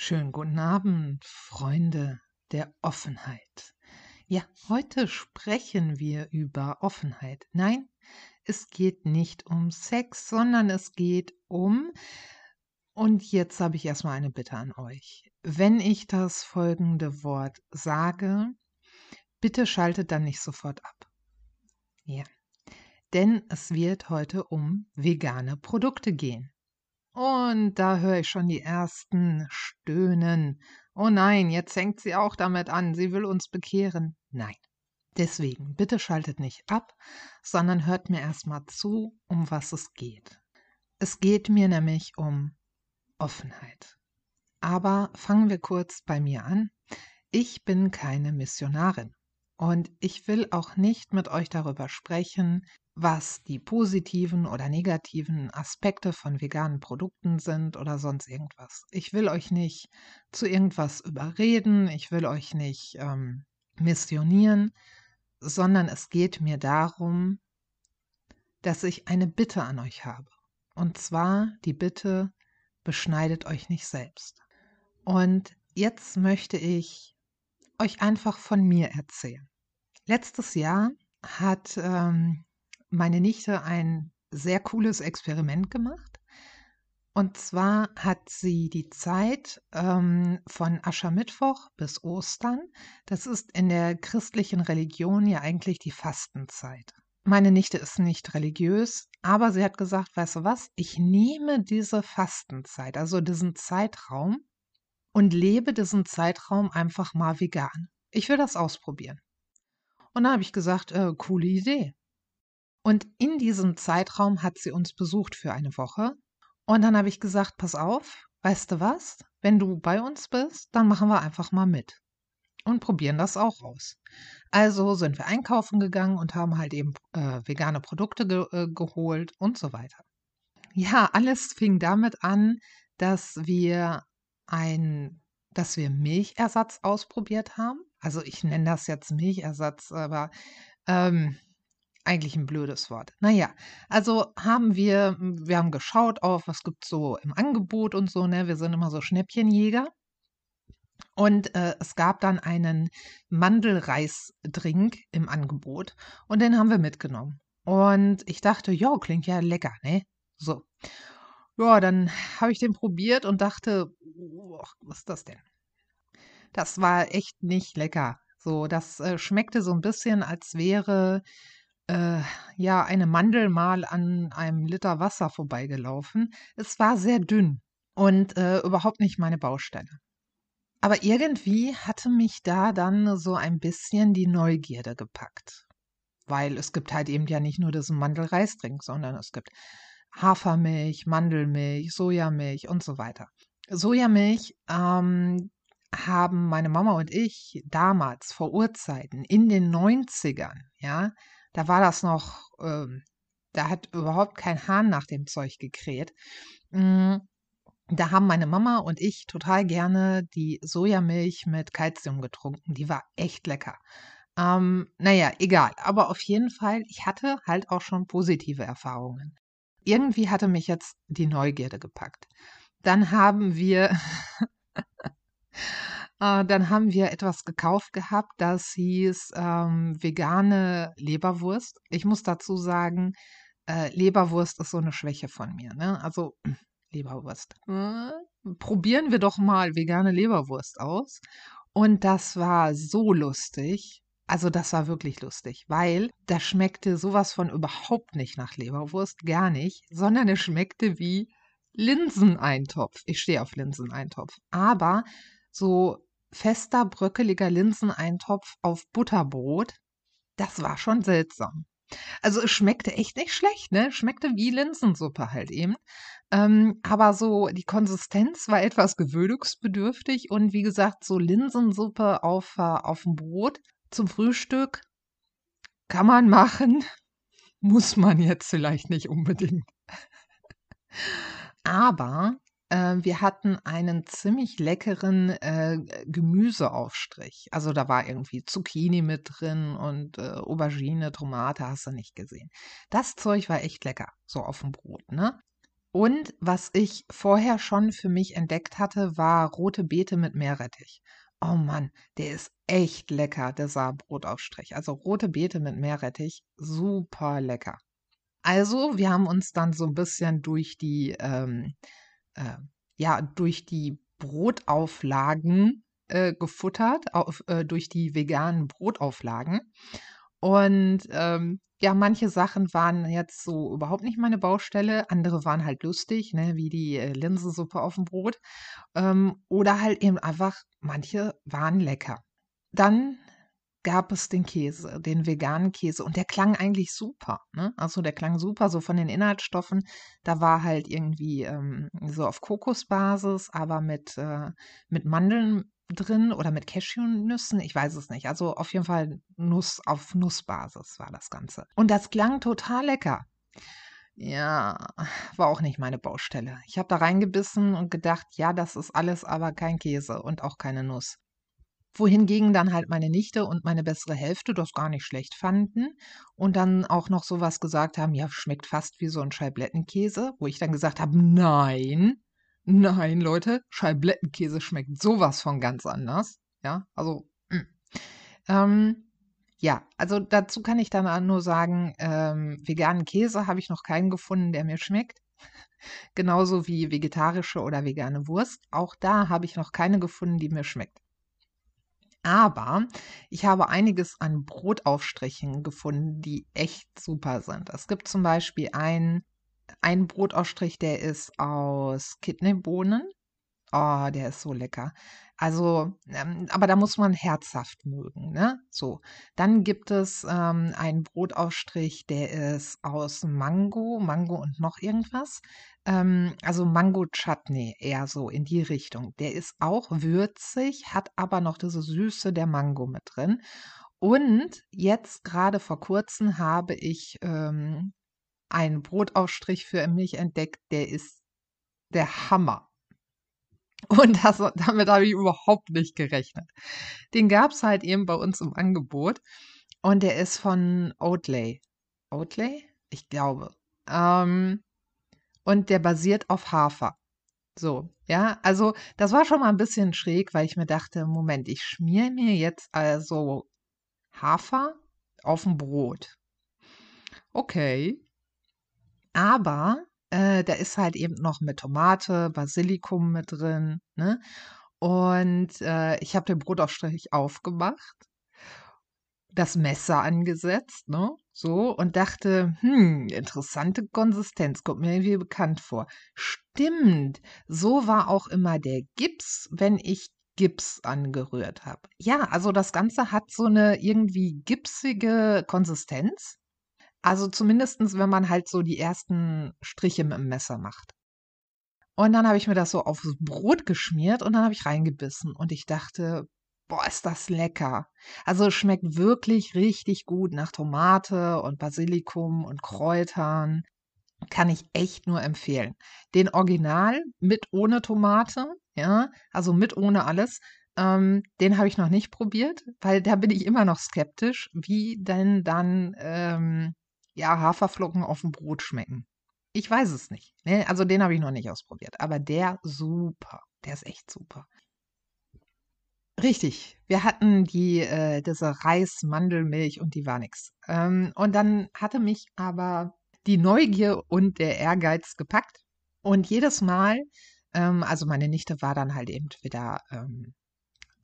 Schönen guten Abend, Freunde der Offenheit. Ja, heute sprechen wir über Offenheit. Nein, es geht nicht um Sex, sondern es geht um, und jetzt habe ich erstmal eine Bitte an euch. Wenn ich das folgende Wort sage, bitte schaltet dann nicht sofort ab. Ja, denn es wird heute um vegane Produkte gehen. Und da höre ich schon die ersten Stöhnen. Oh nein, jetzt hängt sie auch damit an, sie will uns bekehren. Nein. Deswegen, bitte schaltet nicht ab, sondern hört mir erstmal zu, um was es geht. Es geht mir nämlich um Offenheit. Aber fangen wir kurz bei mir an. Ich bin keine Missionarin und ich will auch nicht mit euch darüber sprechen, was die positiven oder negativen Aspekte von veganen Produkten sind oder sonst irgendwas. Ich will euch nicht zu irgendwas überreden, ich will euch nicht ähm, missionieren, sondern es geht mir darum, dass ich eine Bitte an euch habe. Und zwar die Bitte, beschneidet euch nicht selbst. Und jetzt möchte ich euch einfach von mir erzählen. Letztes Jahr hat ähm, meine Nichte ein sehr cooles Experiment gemacht. Und zwar hat sie die Zeit ähm, von Aschermittwoch bis Ostern. Das ist in der christlichen Religion ja eigentlich die Fastenzeit. Meine Nichte ist nicht religiös, aber sie hat gesagt, weißt du was, ich nehme diese Fastenzeit, also diesen Zeitraum und lebe diesen Zeitraum einfach mal vegan. Ich will das ausprobieren. Und da habe ich gesagt, äh, coole Idee. Und in diesem Zeitraum hat sie uns besucht für eine Woche. Und dann habe ich gesagt, pass auf, weißt du was? Wenn du bei uns bist, dann machen wir einfach mal mit und probieren das auch aus. Also sind wir einkaufen gegangen und haben halt eben äh, vegane Produkte ge äh, geholt und so weiter. Ja, alles fing damit an, dass wir ein, dass wir Milchersatz ausprobiert haben. Also ich nenne das jetzt Milchersatz, aber ähm, eigentlich ein blödes Wort. Naja, also haben wir, wir haben geschaut auf, was gibt es so im Angebot und so, ne? Wir sind immer so Schnäppchenjäger. Und äh, es gab dann einen Mandelreisdrink im Angebot und den haben wir mitgenommen. Und ich dachte, ja, klingt ja lecker, ne? So. Ja, dann habe ich den probiert und dachte, oh, was ist das denn? Das war echt nicht lecker. So, das äh, schmeckte so ein bisschen, als wäre äh, ja, eine Mandel mal an einem Liter Wasser vorbeigelaufen. Es war sehr dünn und äh, überhaupt nicht meine Baustelle. Aber irgendwie hatte mich da dann so ein bisschen die Neugierde gepackt. Weil es gibt halt eben ja nicht nur diesen Mandelreisdrink, sondern es gibt Hafermilch, Mandelmilch, Sojamilch und so weiter. Sojamilch ähm, haben meine Mama und ich damals vor Urzeiten in den 90ern, ja, da war das noch, ähm, da hat überhaupt kein Hahn nach dem Zeug gekräht. Mhm. Da haben meine Mama und ich total gerne die Sojamilch mit Kalzium getrunken. Die war echt lecker. Ähm, naja, egal. Aber auf jeden Fall, ich hatte halt auch schon positive Erfahrungen. Irgendwie hatte mich jetzt die Neugierde gepackt. Dann haben wir Äh, dann haben wir etwas gekauft gehabt, das hieß ähm, vegane Leberwurst. Ich muss dazu sagen, äh, Leberwurst ist so eine Schwäche von mir. Ne? Also Leberwurst. Äh, probieren wir doch mal vegane Leberwurst aus. Und das war so lustig. Also das war wirklich lustig, weil das schmeckte sowas von überhaupt nicht nach Leberwurst, gar nicht, sondern es schmeckte wie Linseneintopf. Ich stehe auf Linseneintopf. Aber so fester, bröckeliger Linseneintopf auf Butterbrot. Das war schon seltsam. Also es schmeckte echt nicht schlecht, ne? Schmeckte wie Linsensuppe halt eben. Ähm, aber so die Konsistenz war etwas gewöhnungsbedürftig und wie gesagt, so Linsensuppe auf, äh, auf dem Brot zum Frühstück kann man machen, muss man jetzt vielleicht nicht unbedingt. Aber wir hatten einen ziemlich leckeren äh, Gemüseaufstrich. Also da war irgendwie Zucchini mit drin und äh, Aubergine, Tomate, hast du nicht gesehen. Das Zeug war echt lecker, so auf dem Brot, ne? Und was ich vorher schon für mich entdeckt hatte, war rote Beete mit Meerrettich. Oh Mann, der ist echt lecker, dieser Brotaufstrich. Also rote Beete mit Meerrettich, super lecker. Also, wir haben uns dann so ein bisschen durch die, ähm, äh, ja, durch die Brotauflagen äh, gefuttert, auf, äh, durch die veganen Brotauflagen. Und ähm, ja, manche Sachen waren jetzt so überhaupt nicht meine Baustelle, andere waren halt lustig, ne, wie die äh, Linsensuppe auf dem Brot. Ähm, oder halt eben einfach, manche waren lecker. Dann gab es den Käse, den veganen Käse. Und der klang eigentlich super. Ne? Also der klang super, so von den Inhaltsstoffen. Da war halt irgendwie ähm, so auf Kokosbasis, aber mit, äh, mit Mandeln drin oder mit Cashewnüssen, ich weiß es nicht. Also auf jeden Fall Nuss auf Nussbasis war das Ganze. Und das klang total lecker. Ja, war auch nicht meine Baustelle. Ich habe da reingebissen und gedacht, ja, das ist alles aber kein Käse und auch keine Nuss. Wohingegen dann halt meine Nichte und meine bessere Hälfte das gar nicht schlecht fanden und dann auch noch sowas gesagt haben, ja, schmeckt fast wie so ein Scheiblettenkäse, wo ich dann gesagt habe, nein, Nein, Leute, Scheiblettenkäse schmeckt sowas von ganz anders. Ja, also, mm. ähm, ja, also dazu kann ich dann nur sagen, ähm, veganen Käse habe ich noch keinen gefunden, der mir schmeckt. Genauso wie vegetarische oder vegane Wurst. Auch da habe ich noch keine gefunden, die mir schmeckt. Aber ich habe einiges an Brotaufstrichen gefunden, die echt super sind. Es gibt zum Beispiel einen ein Brotausstrich, der ist aus Kidneybohnen. Oh, der ist so lecker. Also, ähm, aber da muss man herzhaft mögen, ne? So. Dann gibt es ähm, einen Brotaufstrich, der ist aus Mango, Mango und noch irgendwas. Ähm, also Mango Chutney, eher so in die Richtung. Der ist auch würzig, hat aber noch diese Süße der Mango mit drin. Und jetzt gerade vor kurzem habe ich ähm, einen Brotaufstrich für mich entdeckt, der ist der Hammer. Und das, damit habe ich überhaupt nicht gerechnet. Den gab es halt eben bei uns im Angebot. Und der ist von Oatley. Oatley? Ich glaube. Ähm, und der basiert auf Hafer. So, ja, also das war schon mal ein bisschen schräg, weil ich mir dachte, Moment, ich schmier mir jetzt also Hafer auf ein Brot. Okay, aber äh, da ist halt eben noch mit Tomate, Basilikum mit drin. Ne? Und äh, ich habe den Brotaufstrich aufgemacht, das Messer angesetzt, ne? So, und dachte, hm, interessante Konsistenz, kommt mir irgendwie bekannt vor. Stimmt, so war auch immer der Gips, wenn ich Gips angerührt habe. Ja, also das Ganze hat so eine irgendwie gipsige Konsistenz. Also zumindestens, wenn man halt so die ersten Striche mit dem Messer macht. Und dann habe ich mir das so aufs Brot geschmiert und dann habe ich reingebissen und ich dachte, boah, ist das lecker. Also es schmeckt wirklich richtig gut nach Tomate und Basilikum und Kräutern. Kann ich echt nur empfehlen. Den Original mit ohne Tomate, ja, also mit ohne alles, ähm, den habe ich noch nicht probiert, weil da bin ich immer noch skeptisch, wie denn dann ähm, ja, Haferflocken auf dem Brot schmecken. Ich weiß es nicht. Ne? Also den habe ich noch nicht ausprobiert. Aber der super. Der ist echt super. Richtig. Wir hatten die, äh, diese Reis-Mandelmilch und die war nix. Ähm, und dann hatte mich aber die Neugier und der Ehrgeiz gepackt. Und jedes Mal, ähm, also meine Nichte war dann halt eben wieder ähm,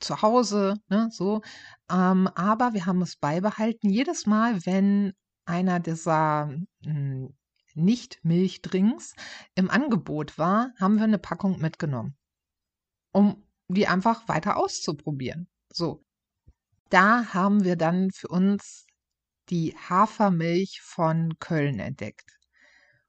zu Hause, ne, so. Ähm, aber wir haben es beibehalten. Jedes Mal, wenn einer dieser hm, Nicht-Milchdrinks im Angebot war, haben wir eine Packung mitgenommen, um die einfach weiter auszuprobieren. So, da haben wir dann für uns die Hafermilch von Köln entdeckt.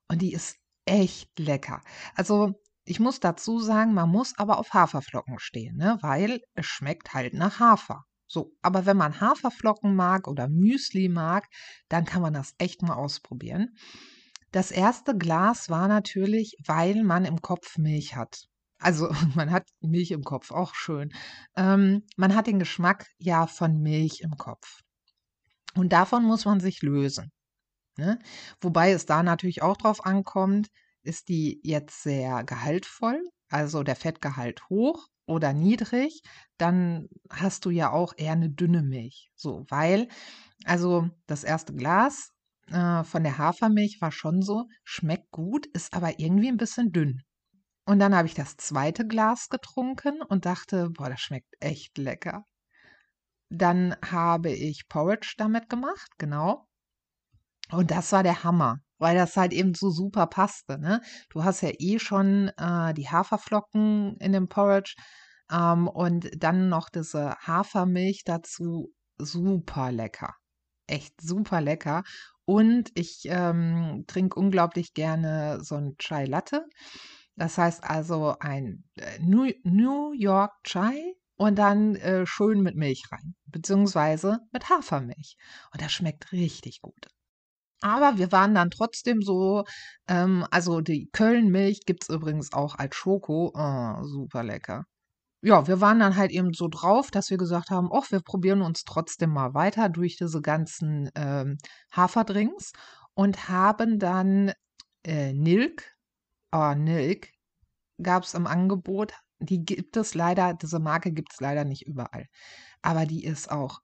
Und die ist echt lecker. Also ich muss dazu sagen, man muss aber auf Haferflocken stehen, ne? weil es schmeckt halt nach Hafer. So, aber wenn man Haferflocken mag oder Müsli mag, dann kann man das echt mal ausprobieren. Das erste Glas war natürlich, weil man im Kopf Milch hat. Also man hat Milch im Kopf, auch schön. Ähm, man hat den Geschmack ja von Milch im Kopf. Und davon muss man sich lösen. Ne? Wobei es da natürlich auch drauf ankommt, ist die jetzt sehr gehaltvoll, also der Fettgehalt hoch oder niedrig, dann hast du ja auch eher eine dünne Milch. So, weil, also das erste Glas äh, von der Hafermilch war schon so, schmeckt gut, ist aber irgendwie ein bisschen dünn. Und dann habe ich das zweite Glas getrunken und dachte, boah, das schmeckt echt lecker. Dann habe ich Porridge damit gemacht, genau. Und das war der Hammer, weil das halt eben so super passte. Ne? Du hast ja eh schon äh, die Haferflocken in dem Porridge ähm, und dann noch diese Hafermilch dazu. Super lecker. Echt super lecker. Und ich ähm, trinke unglaublich gerne so ein Chai Latte. Das heißt also ein äh, New, New York Chai und dann äh, schön mit Milch rein, beziehungsweise mit Hafermilch. Und das schmeckt richtig gut. Aber wir waren dann trotzdem so, ähm, also die Köln-Milch gibt es übrigens auch als Schoko. Oh, super lecker. Ja, wir waren dann halt eben so drauf, dass wir gesagt haben, ach, wir probieren uns trotzdem mal weiter durch diese ganzen ähm, Haferdrinks und haben dann äh, Nilk, oh, Nilk gab es im Angebot. Die gibt es leider, diese Marke gibt es leider nicht überall. Aber die ist auch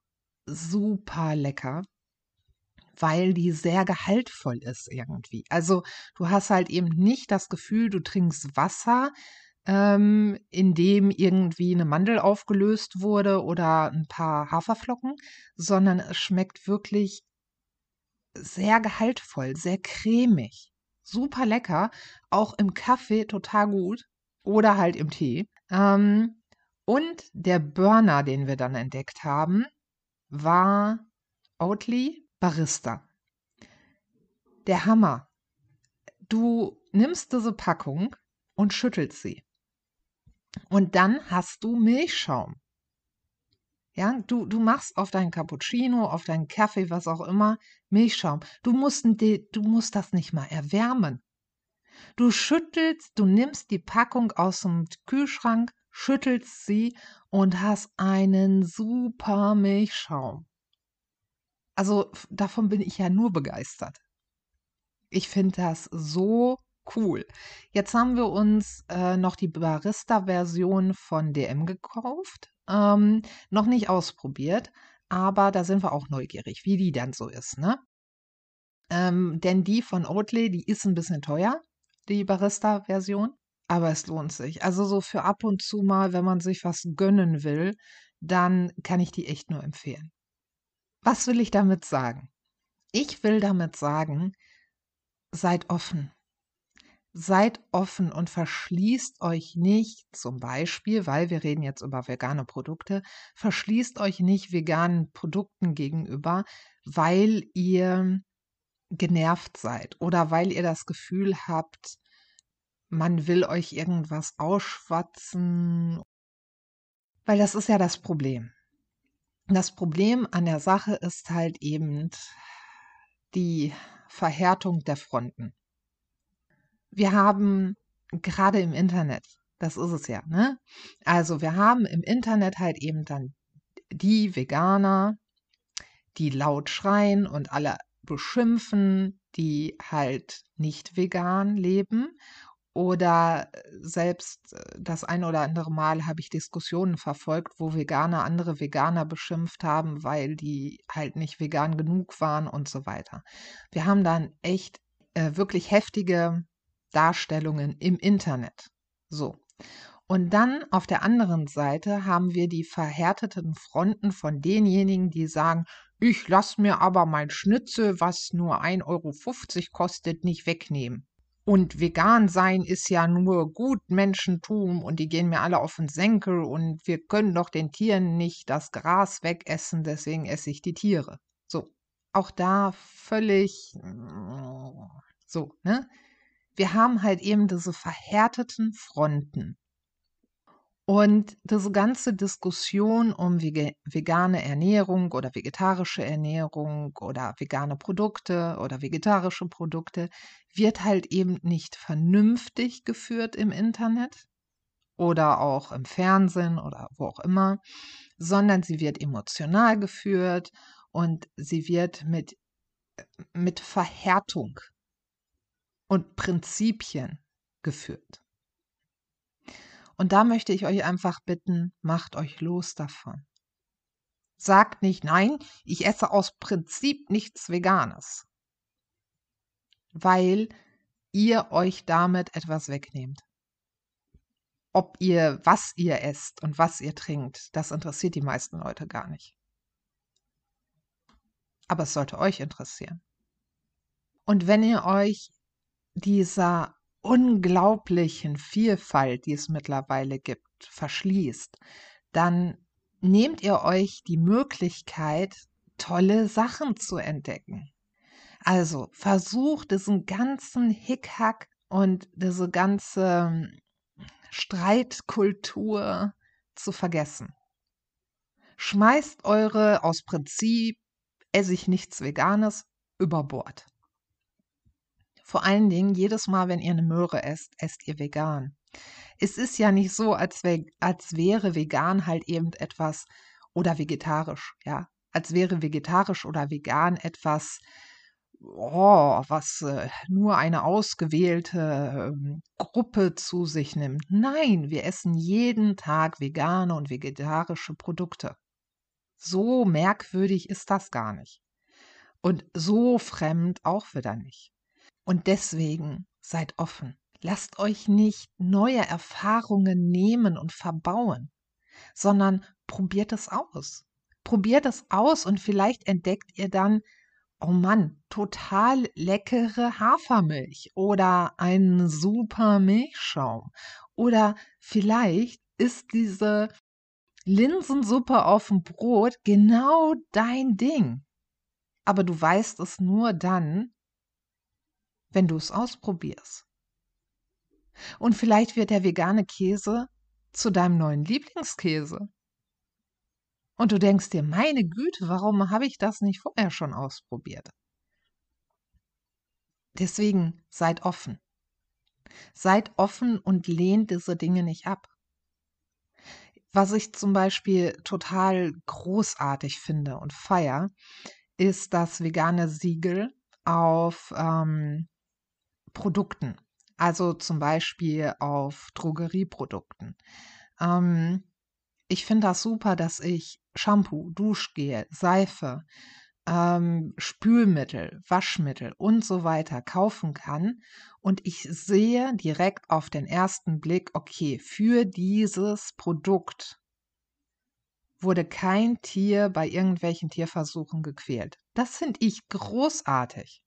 super lecker weil die sehr gehaltvoll ist irgendwie. Also du hast halt eben nicht das Gefühl, du trinkst Wasser, ähm, in dem irgendwie eine Mandel aufgelöst wurde oder ein paar Haferflocken, sondern es schmeckt wirklich sehr gehaltvoll, sehr cremig, super lecker, auch im Kaffee total gut oder halt im Tee. Ähm, und der Burner, den wir dann entdeckt haben, war Oatly Barista. Der Hammer. Du nimmst diese Packung und schüttelst sie. Und dann hast du Milchschaum. Ja, du, du machst auf deinen Cappuccino, auf deinen Kaffee, was auch immer, Milchschaum. Du musst, du musst das nicht mal erwärmen. Du schüttelst, du nimmst die Packung aus dem Kühlschrank, schüttelst sie und hast einen super Milchschaum. Also davon bin ich ja nur begeistert. Ich finde das so cool. Jetzt haben wir uns äh, noch die Barista-Version von DM gekauft. Ähm, noch nicht ausprobiert, aber da sind wir auch neugierig, wie die dann so ist, ne? Ähm, denn die von Oatly, die ist ein bisschen teuer, die Barista-Version, aber es lohnt sich. Also so für ab und zu mal, wenn man sich was gönnen will, dann kann ich die echt nur empfehlen. Was will ich damit sagen? Ich will damit sagen, seid offen. Seid offen und verschließt euch nicht, zum Beispiel, weil wir reden jetzt über vegane Produkte, verschließt euch nicht veganen Produkten gegenüber, weil ihr genervt seid oder weil ihr das Gefühl habt, man will euch irgendwas ausschwatzen. Weil das ist ja das Problem. Das Problem an der Sache ist halt eben die Verhärtung der Fronten. Wir haben gerade im Internet, das ist es ja, ne? Also wir haben im Internet halt eben dann die Veganer, die laut schreien und alle beschimpfen, die halt nicht vegan leben oder äh, selbst äh, das eine oder andere Mal habe ich Diskussionen verfolgt, wo Veganer andere Veganer beschimpft haben, weil die halt nicht vegan genug waren und so weiter. Wir haben dann echt äh, wirklich heftige Darstellungen im Internet. So. Und dann auf der anderen Seite haben wir die verhärteten Fronten von denjenigen, die sagen, ich lasse mir aber mein Schnitzel, was nur 1,50 Euro kostet, nicht wegnehmen. Und vegan sein ist ja nur Gutmenschentum und die gehen mir alle auf den Senkel und wir können doch den Tieren nicht das Gras wegessen, deswegen esse ich die Tiere. So, auch da völlig so, ne? Wir haben halt eben diese verhärteten Fronten. Und diese ganze Diskussion um vegane Ernährung oder vegetarische Ernährung oder vegane Produkte oder vegetarische Produkte wird halt eben nicht vernünftig geführt im Internet oder auch im Fernsehen oder wo auch immer, sondern sie wird emotional geführt und sie wird mit, mit Verhärtung und Prinzipien geführt. Und da möchte ich euch einfach bitten, macht euch los davon. Sagt nicht, nein, ich esse aus Prinzip nichts Veganes, weil ihr euch damit etwas wegnehmt. Ob ihr, was ihr esst und was ihr trinkt, das interessiert die meisten Leute gar nicht. Aber es sollte euch interessieren. Und wenn ihr euch dieser unglaublichen Vielfalt, die es mittlerweile gibt, verschließt, dann nehmt ihr euch die Möglichkeit, tolle Sachen zu entdecken. Also versucht diesen ganzen Hickhack und diese ganze Streitkultur zu vergessen. Schmeißt eure aus Prinzip esse ich nichts Veganes über Bord. Vor allen Dingen, jedes Mal, wenn ihr eine Möhre esst, esst ihr vegan. Es ist ja nicht so, als, wär, als wäre vegan halt eben etwas oder vegetarisch, ja. Als wäre vegetarisch oder vegan etwas, oh, was äh, nur eine ausgewählte äh, Gruppe zu sich nimmt. Nein, wir essen jeden Tag vegane und vegetarische Produkte. So merkwürdig ist das gar nicht. Und so fremd auch wieder nicht. Und deswegen seid offen. Lasst euch nicht neue Erfahrungen nehmen und verbauen, sondern probiert es aus. Probiert es aus und vielleicht entdeckt ihr dann, oh Mann, total leckere Hafermilch oder einen super Milchschaum. Oder vielleicht ist diese Linsensuppe auf dem Brot genau dein Ding. Aber du weißt es nur dann, wenn du es ausprobierst. Und vielleicht wird der vegane Käse zu deinem neuen Lieblingskäse. Und du denkst dir, meine Güte, warum habe ich das nicht vorher schon ausprobiert? Deswegen seid offen. Seid offen und lehnt diese Dinge nicht ab. Was ich zum Beispiel total großartig finde und feier, ist das vegane Siegel auf ähm, Produkten, also zum Beispiel auf Drogerieprodukten. Ähm, ich finde das super, dass ich Shampoo, Duschgel, Seife, ähm, Spülmittel, Waschmittel und so weiter kaufen kann. Und ich sehe direkt auf den ersten Blick, okay, für dieses Produkt wurde kein Tier bei irgendwelchen Tierversuchen gequält. Das finde ich großartig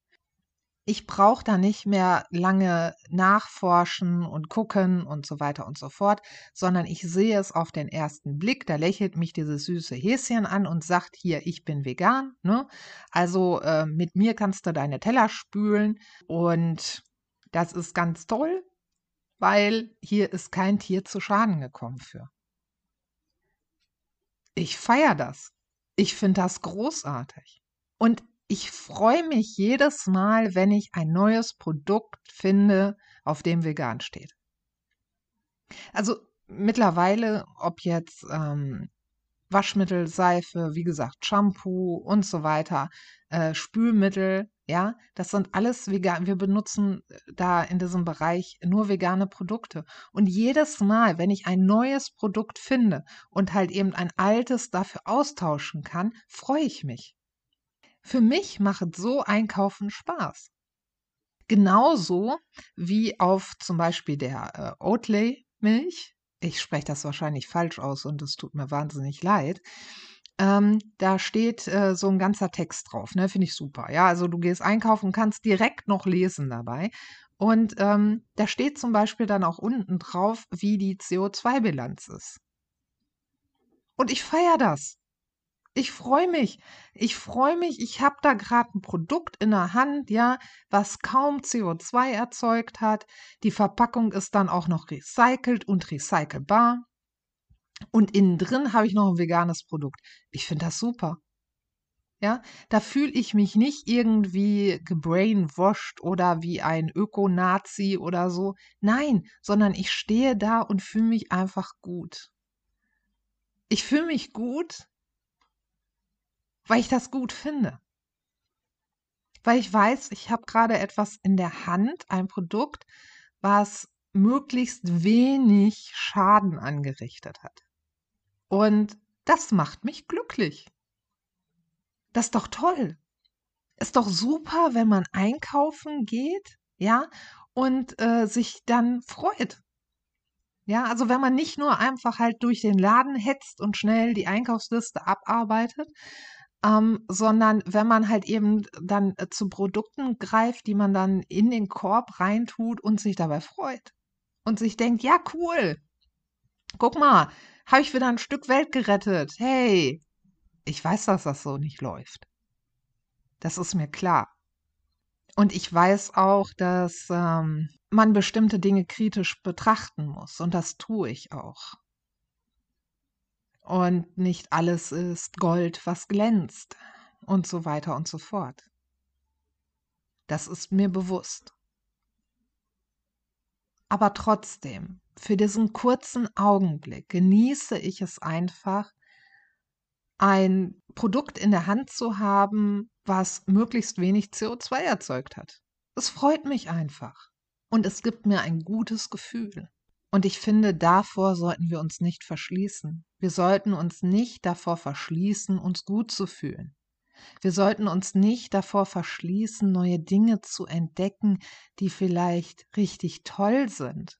ich brauche da nicht mehr lange nachforschen und gucken und so weiter und so fort, sondern ich sehe es auf den ersten Blick. Da lächelt mich dieses süße Häschen an und sagt hier, ich bin vegan. Ne? Also äh, mit mir kannst du deine Teller spülen und das ist ganz toll, weil hier ist kein Tier zu Schaden gekommen für. Ich feiere das. Ich finde das großartig. Und ich freue mich jedes Mal, wenn ich ein neues Produkt finde, auf dem vegan steht. Also mittlerweile, ob jetzt ähm, Waschmittel, Seife, wie gesagt, Shampoo und so weiter, äh, Spülmittel, ja, das sind alles vegan. Wir benutzen äh, da in diesem Bereich nur vegane Produkte. Und jedes Mal, wenn ich ein neues Produkt finde und halt eben ein altes dafür austauschen kann, freue ich mich. Für mich macht so Einkaufen Spaß. Genauso wie auf zum Beispiel der äh, Oatly-Milch. Ich spreche das wahrscheinlich falsch aus und es tut mir wahnsinnig leid. Ähm, da steht äh, so ein ganzer Text drauf, ne? Finde ich super. Ja, also du gehst einkaufen, kannst direkt noch lesen dabei. Und ähm, da steht zum Beispiel dann auch unten drauf, wie die CO2-Bilanz ist. Und ich feiere das. Ich freue mich. Ich freue mich, ich habe da gerade ein Produkt in der Hand, ja, was kaum CO2 erzeugt hat. Die Verpackung ist dann auch noch recycelt und recycelbar. Und innen drin habe ich noch ein veganes Produkt. Ich finde das super. Ja, da fühle ich mich nicht irgendwie gebrainwashed oder wie ein Öko-Nazi oder so. Nein, sondern ich stehe da und fühle mich einfach gut. Ich fühle mich gut, weil ich das gut finde. weil ich weiß, ich habe gerade etwas in der Hand, ein Produkt, was möglichst wenig Schaden angerichtet hat. Und das macht mich glücklich. Das ist doch toll. Ist doch super, wenn man einkaufen geht, ja, und äh, sich dann freut. Ja, also wenn man nicht nur einfach halt durch den Laden hetzt und schnell die Einkaufsliste abarbeitet, ähm, sondern wenn man halt eben dann äh, zu Produkten greift, die man dann in den Korb reintut und sich dabei freut und sich denkt, ja cool, guck mal, habe ich wieder ein Stück Welt gerettet. Hey, ich weiß, dass das so nicht läuft. Das ist mir klar. Und ich weiß auch, dass ähm, man bestimmte Dinge kritisch betrachten muss. Und das tue ich auch. Und nicht alles ist Gold, was glänzt. Und so weiter und so fort. Das ist mir bewusst. Aber trotzdem, für diesen kurzen Augenblick genieße ich es einfach, ein Produkt in der Hand zu haben, was möglichst wenig CO2 erzeugt hat. Es freut mich einfach und es gibt mir ein gutes Gefühl. Und ich finde, davor sollten wir uns nicht verschließen. Wir sollten uns nicht davor verschließen, uns gut zu fühlen. Wir sollten uns nicht davor verschließen, neue Dinge zu entdecken, die vielleicht richtig toll sind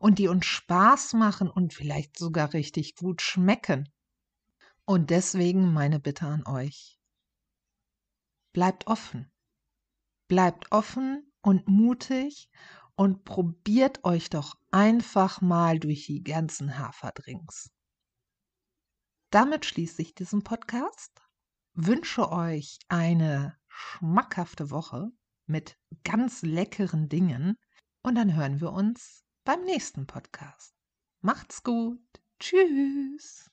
und die uns Spaß machen und vielleicht sogar richtig gut schmecken. Und deswegen meine Bitte an euch. Bleibt offen. Bleibt offen und mutig und probiert euch doch einfach mal durch die ganzen Haferdrinks. Damit schließe ich diesen Podcast, wünsche euch eine schmackhafte Woche mit ganz leckeren Dingen und dann hören wir uns beim nächsten Podcast. Macht's gut. Tschüss.